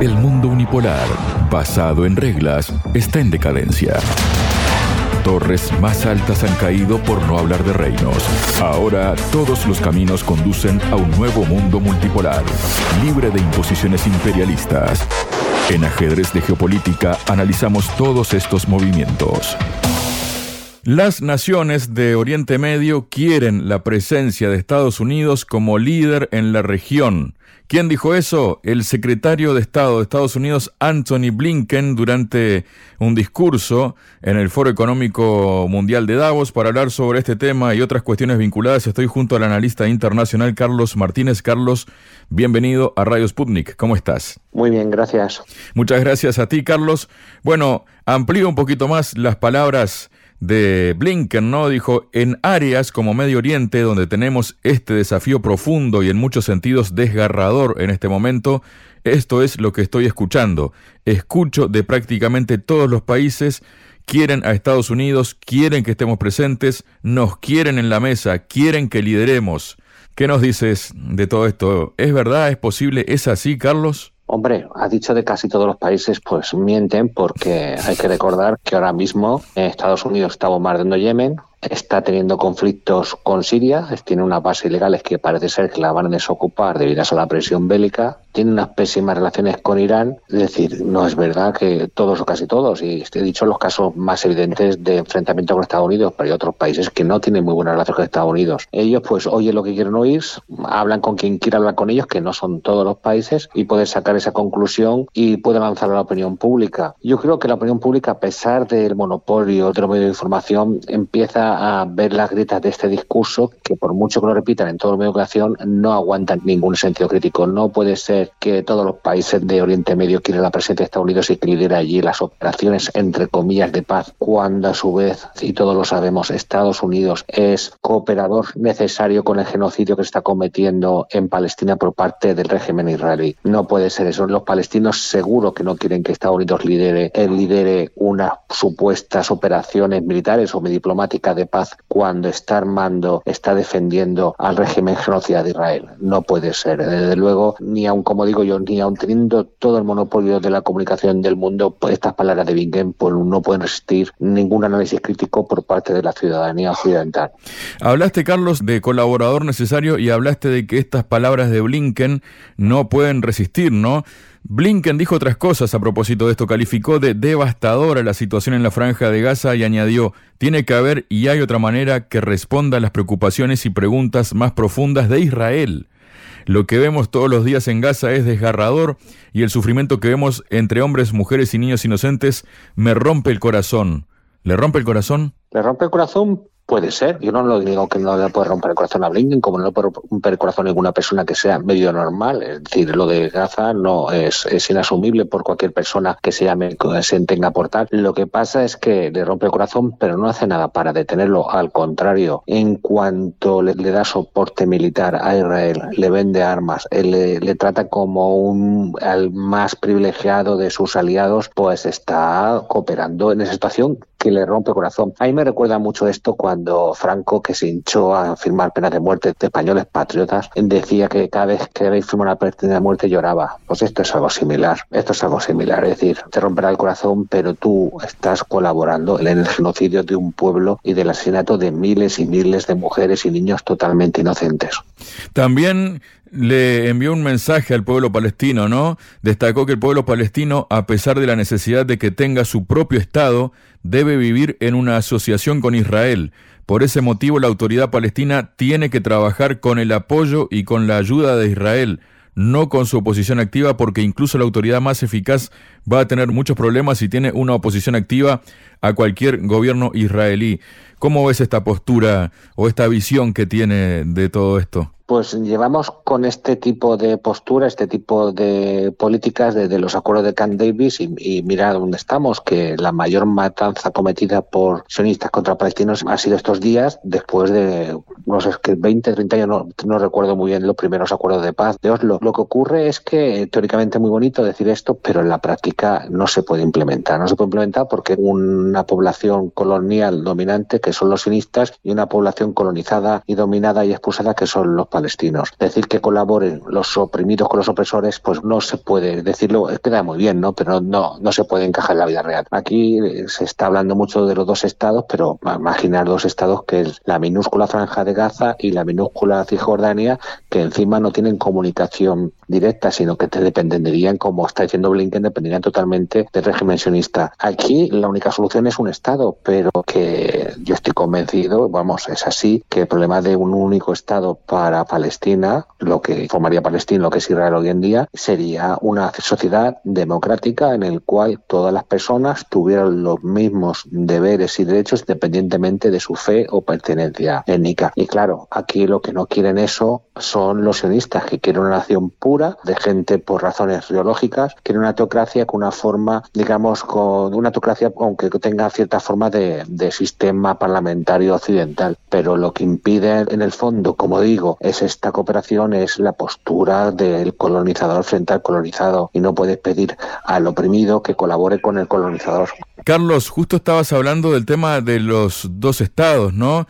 El mundo unipolar, basado en reglas, está en decadencia. Torres más altas han caído por no hablar de reinos. Ahora todos los caminos conducen a un nuevo mundo multipolar, libre de imposiciones imperialistas. En ajedrez de geopolítica analizamos todos estos movimientos. Las naciones de Oriente Medio quieren la presencia de Estados Unidos como líder en la región. ¿Quién dijo eso? El secretario de Estado de Estados Unidos, Anthony Blinken, durante un discurso en el Foro Económico Mundial de Davos para hablar sobre este tema y otras cuestiones vinculadas. Estoy junto al analista internacional Carlos Martínez. Carlos, bienvenido a Radio Sputnik. ¿Cómo estás? Muy bien, gracias. Muchas gracias a ti, Carlos. Bueno, amplío un poquito más las palabras de Blinken, ¿no? Dijo, en áreas como Medio Oriente, donde tenemos este desafío profundo y en muchos sentidos desgarrador en este momento, esto es lo que estoy escuchando. Escucho de prácticamente todos los países, quieren a Estados Unidos, quieren que estemos presentes, nos quieren en la mesa, quieren que lideremos. ¿Qué nos dices de todo esto? ¿Es verdad? ¿Es posible? ¿Es así, Carlos? Hombre, ha dicho de casi todos los países, pues mienten porque hay que recordar que ahora mismo Estados Unidos está bombardeando Yemen, está teniendo conflictos con Siria, tiene unas bases ilegales que parece ser que la van a desocupar debido a la presión bélica, tiene unas pésimas relaciones con Irán, es decir, no es verdad que todos o casi todos, y he dicho los casos más evidentes de enfrentamiento con Estados Unidos, pero hay otros países que no tienen muy buena relación con Estados Unidos. Ellos pues oyen lo que quieren oír, hablan con quien quiera hablar con ellos, que no son todos los países, y pueden sacar esa conclusión y pueden lanzar a la opinión pública. Yo creo que la opinión pública, a pesar del monopolio de los medios de información, empieza a ver las grietas de este discurso que por mucho que lo repitan en todo el medio de comunicación no aguantan ningún sentido crítico. No puede ser que todos los países de Oriente Medio quieren la presencia de Estados Unidos y que lidera allí las operaciones entre comillas de paz cuando a su vez, y todos lo sabemos, Estados Unidos es cooperador necesario con el genocidio que se está cometiendo en Palestina por parte del régimen israelí. No puede ser eso. Los palestinos seguro que no quieren que Estados Unidos lidere, él lidere unas supuestas operaciones militares o diplomáticas de paz cuando está armando, está defendiendo al régimen genocida de Israel. No puede ser. Desde luego, ni aun, como digo yo, ni aun teniendo todo el monopolio de la comunicación del mundo, pues estas palabras de Bingen pues, no pueden resistir ningún análisis crítico por parte de la ciudadanía occidental. Hablaste, Carlos, de colaborador necesario y hablaste de que estas palabras de Blinken no pueden resistir, ¿no? Blinken dijo otras cosas a propósito de esto, calificó de devastadora la situación en la franja de Gaza y añadió, tiene que haber y hay otra manera que responda a las preocupaciones y preguntas más profundas de Israel. Lo que vemos todos los días en Gaza es desgarrador y el sufrimiento que vemos entre hombres, mujeres y niños inocentes me rompe el corazón. ¿Le rompe el corazón? Le rompe el corazón Puede ser, yo no lo digo que no le puede romper el corazón a Blinken, como no le puede romper el corazón a ninguna persona que sea medio normal. Es decir, lo de Gaza no es, es inasumible por cualquier persona que se llame, se tenga por tal. Lo que pasa es que le rompe el corazón, pero no hace nada para detenerlo. Al contrario, en cuanto le, da soporte militar a Israel, le vende armas, le, le trata como un al más privilegiado de sus aliados, pues está cooperando en esa situación que le rompe el corazón. A mí me recuerda mucho esto cuando Franco, que se hinchó a firmar penas de muerte de españoles patriotas, decía que cada vez que debéis firmar una pena de muerte lloraba. Pues esto es algo similar. Esto es algo similar. Es decir, te romperá el corazón, pero tú estás colaborando en el genocidio de un pueblo y del asesinato de miles y miles de mujeres y niños totalmente inocentes. También le envió un mensaje al pueblo palestino, ¿no? Destacó que el pueblo palestino, a pesar de la necesidad de que tenga su propio Estado, debe vivir en una asociación con Israel. Por ese motivo, la autoridad palestina tiene que trabajar con el apoyo y con la ayuda de Israel, no con su oposición activa, porque incluso la autoridad más eficaz va a tener muchos problemas si tiene una oposición activa a cualquier gobierno israelí. ¿Cómo ves esta postura o esta visión que tiene de todo esto? Pues llevamos con este tipo de postura, este tipo de políticas desde los acuerdos de Camp Davis y, y mira dónde estamos, que la mayor matanza cometida por sionistas contra palestinos ha sido estos días, después de, no sé, que 20, 30 años, no, no, recuerdo muy bien los primeros acuerdos de paz de Oslo. Lo que ocurre es que teóricamente muy bonito decir esto, pero en la práctica no se puede implementar. No se puede implementar porque una población colonial dominante, que son los sionistas, y una población colonizada y dominada y expulsada, que son los palestinos palestinos. Decir que colaboren los oprimidos con los opresores, pues no se puede decirlo, queda muy bien, ¿no? Pero no, no se puede encajar en la vida real. Aquí se está hablando mucho de los dos estados, pero imaginar dos estados que es la minúscula franja de Gaza y la minúscula Cisjordania, que encima no tienen comunicación directa, sino que te dependerían, como está diciendo Blinken, dependerían totalmente del régimen sionista. Aquí la única solución es un Estado, pero que yo estoy convencido, vamos, es así, que el problema de un único Estado para Palestina, lo que formaría Palestina, lo que es Israel hoy en día, sería una sociedad democrática en el cual todas las personas tuvieran los mismos deberes y derechos independientemente de su fe o pertenencia étnica. Y claro, aquí lo que no quieren eso son los sionistas, que quieren una nación pura, de gente por razones ideológicas, quieren una teocracia con una forma, digamos, con una teocracia, aunque tenga cierta forma de, de sistema parlamentario occidental. Pero lo que impide en el fondo, como digo, es esta cooperación, es la postura del colonizador frente al colonizado. Y no puedes pedir al oprimido que colabore con el colonizador. Carlos, justo estabas hablando del tema de los dos estados, ¿no?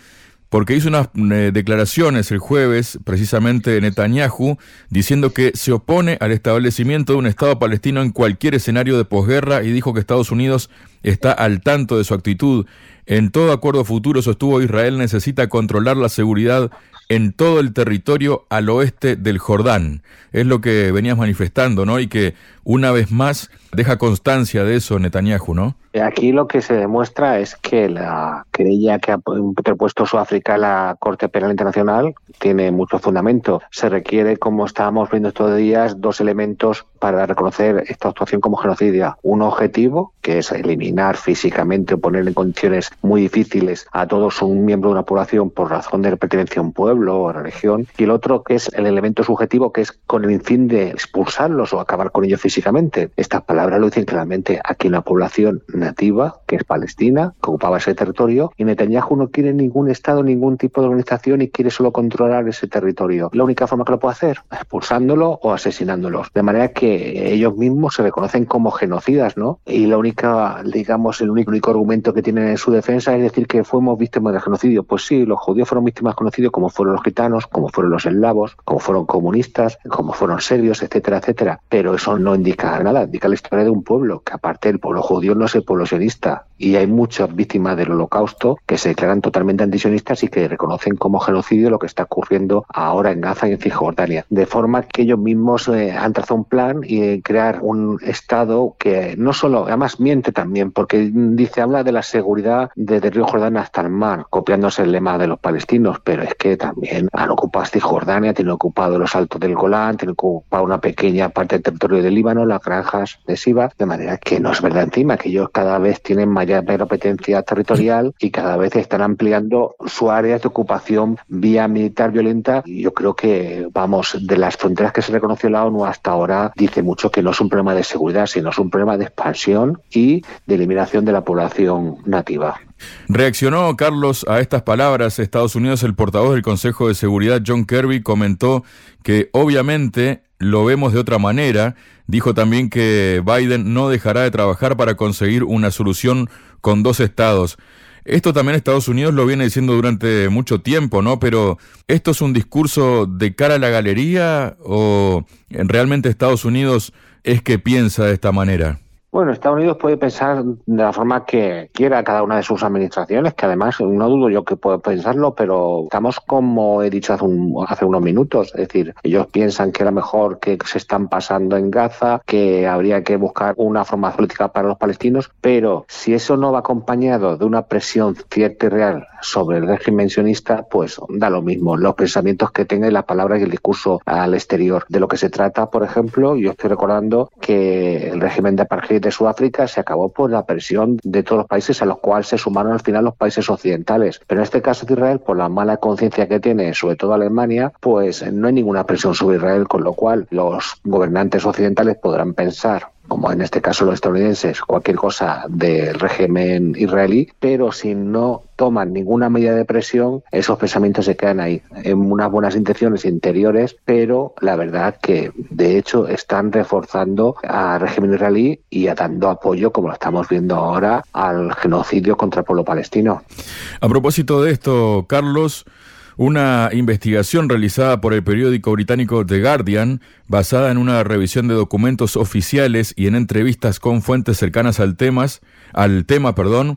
Porque hizo unas eh, declaraciones el jueves, precisamente Netanyahu, diciendo que se opone al establecimiento de un Estado palestino en cualquier escenario de posguerra y dijo que Estados Unidos está al tanto de su actitud. En todo acuerdo futuro, sostuvo Israel, necesita controlar la seguridad en todo el territorio al oeste del Jordán. Es lo que venías manifestando, ¿no? Y que una vez más deja constancia de eso Netanyahu, ¿no? Aquí lo que se demuestra es que la querella que ha interpuesto Sudáfrica en la Corte Penal Internacional tiene mucho fundamento. Se requiere, como estábamos viendo estos días, dos elementos para reconocer esta actuación como genocidia. Un objetivo, que es eliminar físicamente o poner en condiciones muy difíciles a todos un miembro de una población por razón de pertenencia a un pueblo o religión. Y el otro, que es el elemento subjetivo, que es con el fin de expulsarlos o acabar con ellos físicamente. Estas palabras lo dicen claramente. Aquí una población nativa, que es Palestina, que ocupaba ese territorio, y Netanyahu no quiere ningún Estado, ningún tipo de organización y quiere solo controlar ese territorio. La única forma que lo puede hacer, expulsándolo o asesinándolos. De manera que ellos mismos se reconocen como genocidas, ¿no? Y la única, digamos, el único, único argumento que tienen en su defensa es decir que fuimos víctimas del genocidio. Pues sí, los judíos fueron víctimas del genocidio como fueron los gitanos, como fueron los eslavos, como fueron comunistas, como fueron serbios, etcétera, etcétera. Pero eso no indica nada, indica la historia de un pueblo, que aparte el pueblo judío no es el pueblo sionista, y hay muchas víctimas del holocausto que se declaran totalmente antisionistas y que reconocen como genocidio lo que está ocurriendo ahora en Gaza y en Cisjordania. De forma que ellos mismos eh, han trazado un plan y eh, crear un Estado que no solo, además miente también, porque dice, habla de la seguridad desde el río Jordán hasta el mar, copiándose el lema de los palestinos, pero es que también han ocupado Cisjordania, tienen ocupado los altos del Golán, tienen ocupado una pequeña parte del territorio del Líbano, las granjas de Siba, de manera que no es verdad encima, que ellos cada vez tienen mayor mayor competencia territorial y cada vez están ampliando su área de ocupación vía militar violenta. Y yo creo que, vamos, de las fronteras que se reconoció la ONU hasta ahora, dice mucho que no es un problema de seguridad, sino es un problema de expansión y de eliminación de la población nativa. Reaccionó Carlos a estas palabras. Estados Unidos, el portavoz del Consejo de Seguridad, John Kirby, comentó que obviamente lo vemos de otra manera. Dijo también que Biden no dejará de trabajar para conseguir una solución con dos estados. Esto también Estados Unidos lo viene diciendo durante mucho tiempo, ¿no? Pero ¿esto es un discurso de cara a la galería o realmente Estados Unidos es que piensa de esta manera? Bueno, Estados Unidos puede pensar de la forma que quiera cada una de sus administraciones, que además no dudo yo que pueda pensarlo, pero estamos como he dicho hace, hace unos minutos, es decir, ellos piensan que era mejor que se están pasando en Gaza, que habría que buscar una forma política para los palestinos, pero si eso no va acompañado de una presión cierta y real sobre el régimen sionista, pues da lo mismo los pensamientos que tenga y las palabras y el discurso al exterior. De lo que se trata, por ejemplo, yo estoy recordando que el régimen de apartheid de Sudáfrica se acabó por la presión de todos los países a los cuales se sumaron al final los países occidentales. Pero en este caso de Israel, por la mala conciencia que tiene, sobre todo Alemania, pues no hay ninguna presión sobre Israel, con lo cual los gobernantes occidentales podrán pensar como en este caso los estadounidenses, cualquier cosa del régimen israelí, pero si no toman ninguna medida de presión, esos pensamientos se quedan ahí, en unas buenas intenciones interiores, pero la verdad que de hecho están reforzando al régimen israelí y dando apoyo, como lo estamos viendo ahora, al genocidio contra el pueblo palestino. A propósito de esto, Carlos, Una investigación realizada por el periódico británico The Guardian, basada en una revisión de documentos oficiales y en entrevistas con fuentes cercanas al, temas, al tema, perdón,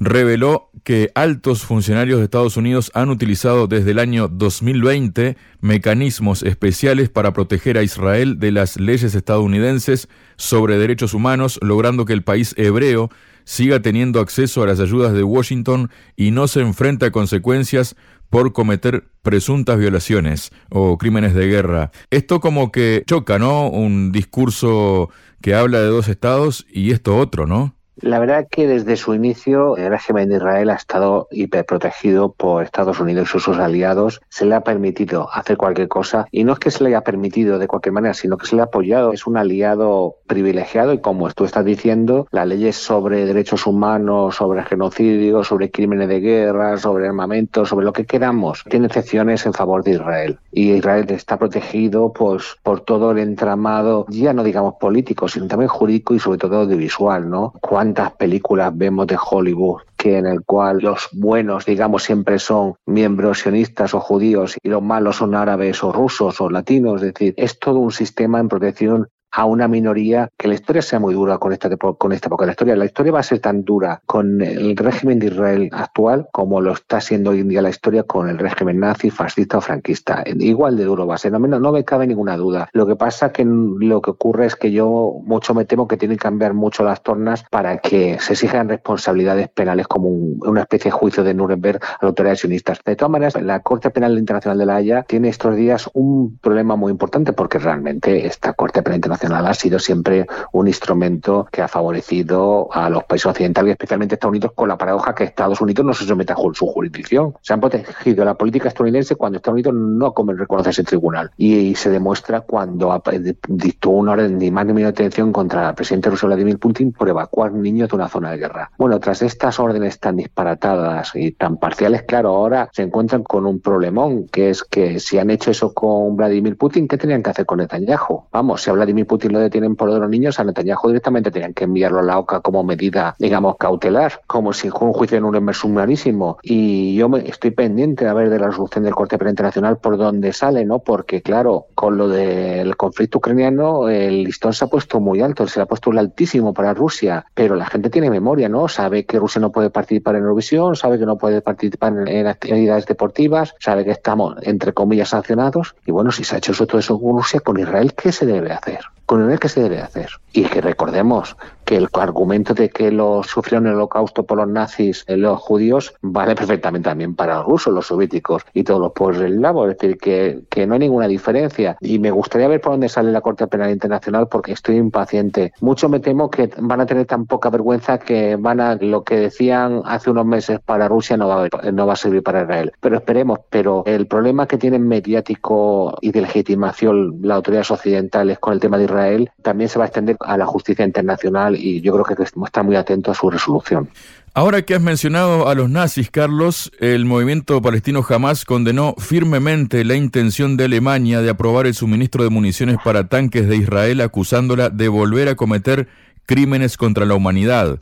reveló que altos funcionarios de Estados Unidos han utilizado desde el año 2020 mecanismos especiales para proteger a Israel de las leyes estadounidenses sobre derechos humanos, logrando que el país hebreo siga teniendo acceso a las ayudas de Washington y no se enfrenta a consecuencias por cometer presuntas violaciones o crímenes de guerra. Esto como que choca, ¿no? Un discurso que habla de dos estados y esto otro, ¿no? La verdad que desde su inicio el régimen de Israel ha estado hiperprotegido por Estados Unidos y sus aliados. Se le ha permitido hacer cualquier cosa y no es que se le haya permitido de cualquier manera, sino que se le ha apoyado. Es un aliado privilegiado y como tú estás diciendo, las leyes sobre derechos humanos, sobre genocidio, sobre crímenes de guerra, sobre armamento, sobre lo que queramos, tiene excepciones en favor de Israel. Y Israel está protegido pues, por todo el entramado, ya no digamos político, sino también jurídico y sobre todo audiovisual, ¿no? Cuántas películas vemos de Hollywood que en el cual los buenos, digamos, siempre son miembros sionistas o judíos y los malos son árabes o rusos o latinos. Es decir, es todo un sistema en protección a una minoría, que la historia sea muy dura con esta, con esta época de la historia. La historia va a ser tan dura con el régimen de Israel actual como lo está siendo hoy en día la historia con el régimen nazi, fascista o franquista. Igual de duro va a ser, no, me cabe ninguna duda. Lo que pasa que lo que ocurre es que yo mucho me temo que tienen que cambiar mucho las tornas para que se exijan responsabilidades penales como una especie de juicio de Nuremberg a las autoridades sionistas. De todas maneras, la Corte Penal Internacional de la Haya tiene estos días un problema muy importante porque realmente esta Corte Penal Internacional ha sido siempre un instrumento que ha favorecido a los países occidentales, especialmente Estados Unidos, con la paradoja que Estados Unidos no se somete a su jurisdicción. Se han protegido la política estadounidense cuando Estados Unidos no reconoce ese tribunal. Y, se demuestra cuando dictó una orden de más ni menos detención contra el presidente ruso Vladimir Putin por evacuar niños de una zona de guerra. Bueno, tras estas órdenes tan disparatadas y tan parciales, claro, ahora se encuentran con un problemón, que es que si han hecho eso con Vladimir Putin, ¿qué tenían que hacer con Netanyahu? Vamos, si a Vladimir Putin lo detienen por los niños, a Netanyahu directamente tenían que enviarlo a la OCA como medida, digamos, cautelar, como si un juicio en un sumarísimo. Y yo me, estoy pendiente a ver de la resolución del Corte Penal Internacional por dónde sale, ¿no? Porque, claro, con lo del conflicto ucraniano, el listón se ha puesto muy alto, se ha puesto un altísimo para Rusia, pero la gente tiene memoria, ¿no? Sabe que Rusia no puede participar en Eurovisión, sabe que no puede participar en, actividades deportivas, sabe que estamos, entre comillas, sancionados. Y bueno, si se ha hecho eso, todo eso con Rusia, con Israel, ¿qué se debe hacer? Con el que se debe hacer. Y que recordemos que el argumento de que lo sufrieron el holocausto por los nazis eh, los judíos vale perfectamente también para los rusos, los soviéticos y todos los pueblos lado. Es decir, que, que no hay ninguna diferencia. Y me gustaría ver por dónde sale la Corte Penal Internacional porque estoy impaciente. Mucho me temo que van a tener tan poca vergüenza que van a lo que decían hace unos meses para Rusia no va a, no va a servir para Israel. Pero esperemos. Pero el problema que tienen mediático y de legitimación las autoridades occidentales con el tema de Israel también se va a extender a la justicia internacional y yo creo que está muy atento a su resolución. Ahora que has mencionado a los nazis, Carlos, el movimiento palestino jamás condenó firmemente la intención de Alemania de aprobar el suministro de municiones para tanques de Israel, acusándola de volver a cometer crímenes contra la humanidad.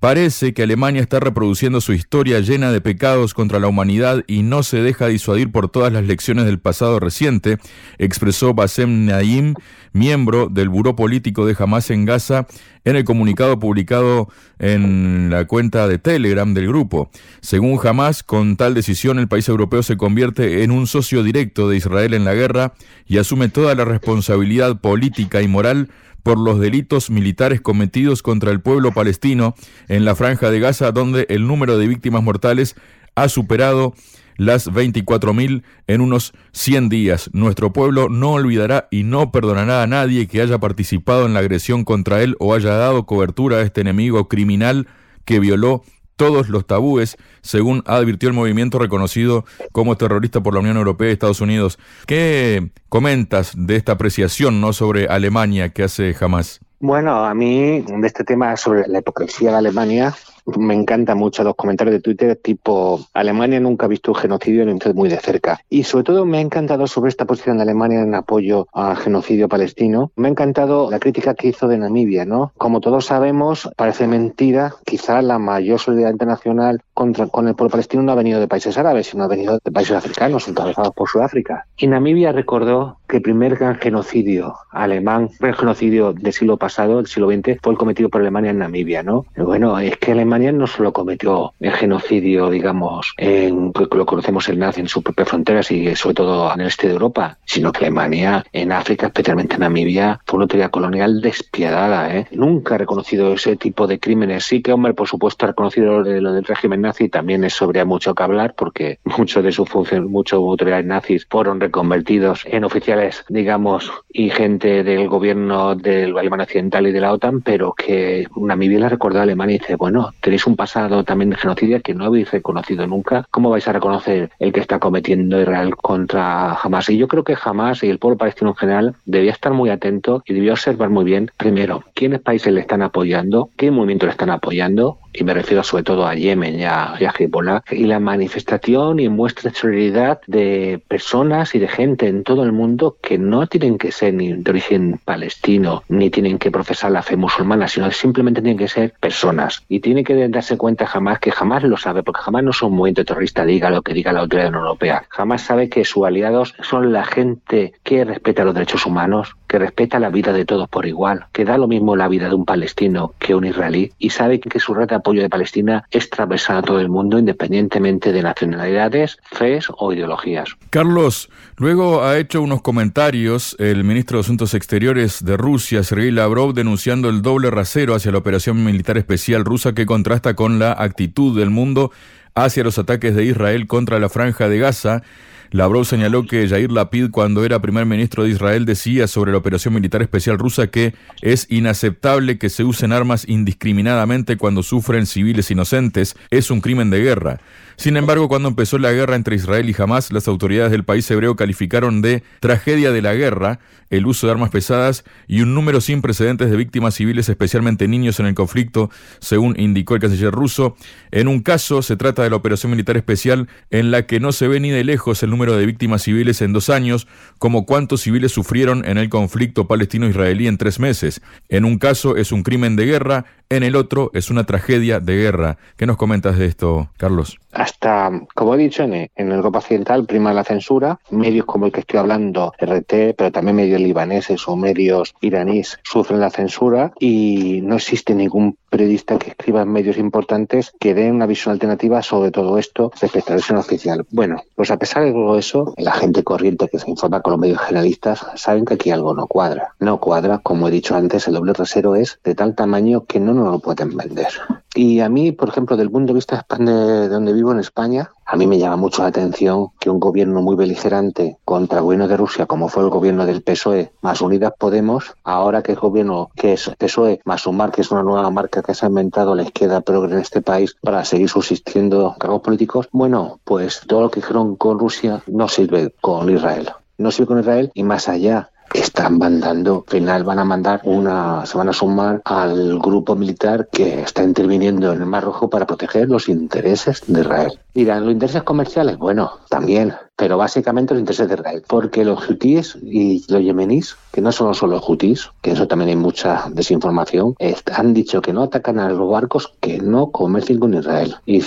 Parece que Alemania está reproduciendo su historia llena de pecados contra la humanidad y no se deja disuadir por todas las lecciones del pasado reciente, expresó Bassem Naim, miembro del Buró Político de Hamas en Gaza, en el comunicado publicado en la cuenta de Telegram del grupo. Según Hamas, con tal decisión el país europeo se convierte en un socio directo de Israel en la guerra y asume toda la responsabilidad política y moral por los delitos militares cometidos contra el pueblo palestino en la franja de Gaza, donde el número de víctimas mortales ha superado las 24.000 en unos 100 días. Nuestro pueblo no olvidará y no perdonará a nadie que haya participado en la agresión contra él o haya dado cobertura a este enemigo criminal que violó todos los tabúes, según advirtió el movimiento reconocido como terrorista por la Unión Europea y Estados Unidos. ¿Qué comentas de esta apreciación no sobre Alemania que hace jamás? Bueno, a mí de este tema sobre la hipocresía de Alemania me encantan mucho los comentarios de Twitter tipo Alemania nunca ha visto un genocidio ni muy de cerca. Y sobre todo me ha encantado sobre esta posición de Alemania en apoyo al genocidio palestino. Me ha encantado la crítica que hizo de Namibia, ¿no? Como todos sabemos, parece mentira, quizá la mayor solidaridad internacional contra, con el pueblo palestino no ha venido de países árabes, sino ha venido de países africanos, encabezados por Sudáfrica. Y Namibia recordó que el primer gran genocidio alemán, el genocidio del siglo pasado, del siglo XX, fue el cometido por Alemania en Namibia, ¿no? bueno, es que Alemania no solo cometió el genocidio, digamos, en lo conocemos el nazi en sus propias fronteras y sobre todo en el este de Europa, sino que Alemania en África, especialmente en Namibia, fue una autoridad colonial despiadada, ¿eh? Nunca ha reconocido ese tipo de crímenes. Sí que, hombre, por supuesto, ha reconocido lo del régimen nazi, también es sobre mucho que hablar porque muchos de sus funciones, muchos autoridades nazis fueron reconvertidos en oficiales, digamos, y gente del gobierno del Alemania Occidental y de la OTAN, pero que Namibia la recordó a Alemania y dice, bueno, tenéis un pasado también de genocidio que no habéis reconocido nunca. ¿Cómo vais a reconocer el que está cometiendo Israel contra Hamas? Y yo creo que Hamas y el pueblo palestino en general debía estar muy atento y debía observar muy bien, primero, quiénes países le están apoyando, qué movimientos le están apoyando, y me refiero sobre todo a Yemen y a, Hezbollah, y la manifestación y muestra de solidaridad de personas y de gente en todo el mundo que no tienen que ser ni de origen palestino, ni tienen que profesar la fe musulmana, sino que simplemente tienen que ser personas. Y tiene que darse cuenta jamás que jamás lo sabe, porque jamás no son un movimiento terrorista, diga lo que diga la autoridad europea. Jamás sabe que sus aliados son la gente que respeta los derechos humanos, que respeta la vida de todos por igual, que da lo mismo la vida de un palestino que un israelí, y sabe que su red de apoyo de Palestina es transversal a todo el mundo, independientemente de nacionalidades, fes o ideologías. Carlos, luego ha hecho unos comentarios el ministro de Asuntos Exteriores de Rusia, Sergei Lavrov, denunciando el doble rasero hacia la operación militar especial rusa que contrasta con la actitud del mundo hacia los ataques de Israel contra la franja de Gaza. Lavrov señaló que Yair Lapid, cuando era primer ministro de Israel, decía sobre la operación militar especial rusa que es inaceptable que se usen armas indiscriminadamente cuando sufren civiles inocentes. Es un crimen de guerra. Sin embargo, cuando empezó la guerra entre Israel y Hamas, las autoridades del país hebreo calificaron de tragedia de la guerra el uso de armas pesadas y un número sin precedentes de víctimas civiles, especialmente niños en el conflicto, según indicó el canciller ruso. En un caso, se trata de la operación militar especial en la que no se ve ni de lejos el número de víctimas civiles en dos años, como cuántos civiles sufrieron en el conflicto palestino-israelí en tres meses. En un caso es un crimen de guerra, en el otro es una tragedia de guerra. ¿Qué nos comentas de esto, Carlos? Hasta, como he dicho, en, Europa Occidental prima la censura. Medios como el que estoy hablando, RT, pero también medios libaneses o medios iraníes sufren la censura y no existe ningún periodista que escriba en medios importantes que den una visión alternativa sobre todo esto respecto a la versión oficial. Bueno, pues a pesar de todo eso, la gente corriente que se informa con los medios generalistas saben que aquí algo no cuadra. No cuadra, como he dicho antes, el doble rasero es de tal tamaño que no nos lo pueden vender. Y a mí, por ejemplo, del punto de vista de donde vivo en España, a mí me llama mucho la atención que un gobierno muy beligerante contra el gobierno de Rusia, como fue el gobierno del PSOE más Unidas Podemos, ahora que es gobierno que es PSOE más Sumar, que es una nueva marca que se ha inventado la izquierda progre en este país para seguir subsistiendo cargos políticos, bueno, pues todo lo que hicieron con Rusia no sirve con Israel. No sirve con Israel y más allá están mandando, al final van a mandar una, se van a sumar al grupo militar que está interviniendo en el Mar Rojo para proteger los intereses de Israel. Dirán, ¿los intereses comerciales? Bueno, también, pero básicamente los intereses de Israel, porque los hutíes y los yemeníes, que no son solo los hutíes, que eso también hay mucha desinformación, han dicho que no atacan a los barcos que no comercien con Israel. Y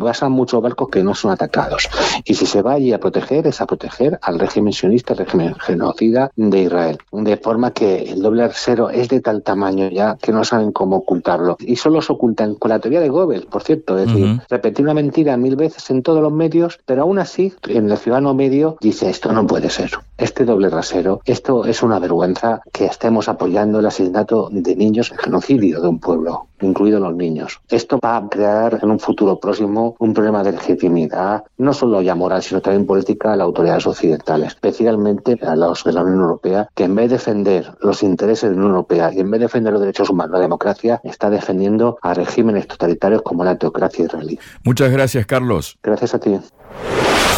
pasan muchos barcos que no son atacados. Y si se va allí a proteger, es a proteger al régimen sionista, al régimen genocida de Israel. De forma que el doble cero es de tal tamaño ya que no saben cómo ocultarlo. Y solo se ocultan con la teoría de Goebbels, por cierto, es decir, repetir una mentira mil veces en todos los medios, pero aún así en el ciudadano medio dice esto no puede ser. Este doble rasero, esto es una vergüenza que estemos apoyando el asesinato de niños, el genocidio de un pueblo, incluidos los niños. Esto va a crear en un futuro próximo un problema de legitimidad, no solo ya moral, sino también política a las autoridades occidentales, especialmente a los de la Unión Europea, que en vez de defender los intereses de la Unión Europea y en vez de defender los derechos humanos, la democracia, está defendiendo a regímenes totalitarios como la teocracia israelí. Muchas gracias, Carlos. Gracias a ti.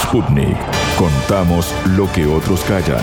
Sputnik. Contamos lo que otros callan.